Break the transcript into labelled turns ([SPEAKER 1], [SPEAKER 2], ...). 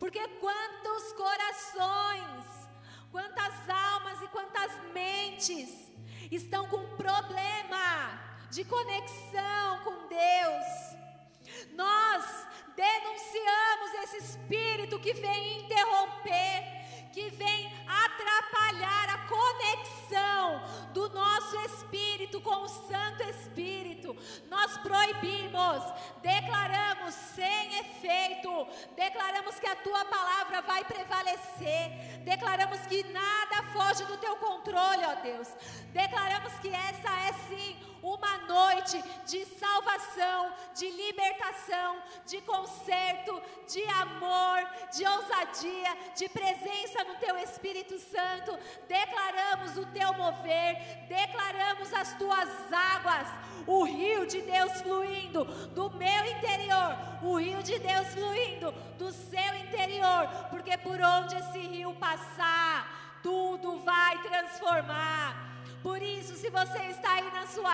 [SPEAKER 1] Porque quantos corações, quantas almas e quantas mentes estão com problema de conexão com Deus. Nós denunciamos esse espírito que vem interromper que vem atrapalhar a conexão do nosso espírito com o Santo Espírito. Nós proibimos, declaramos sem declaramos que a tua palavra vai prevalecer, declaramos que nada foge do teu controle, ó Deus. Declaramos que essa é sim uma noite de salvação, de libertação, de conserto, de amor, de ousadia, de presença no Teu Espírito Santo. Declaramos o Teu mover, declaramos as Tuas águas, o rio de Deus fluindo do meu interior, Deus fluindo do seu interior, porque por onde esse rio passar, tudo vai transformar. Por isso, se você está aí na sua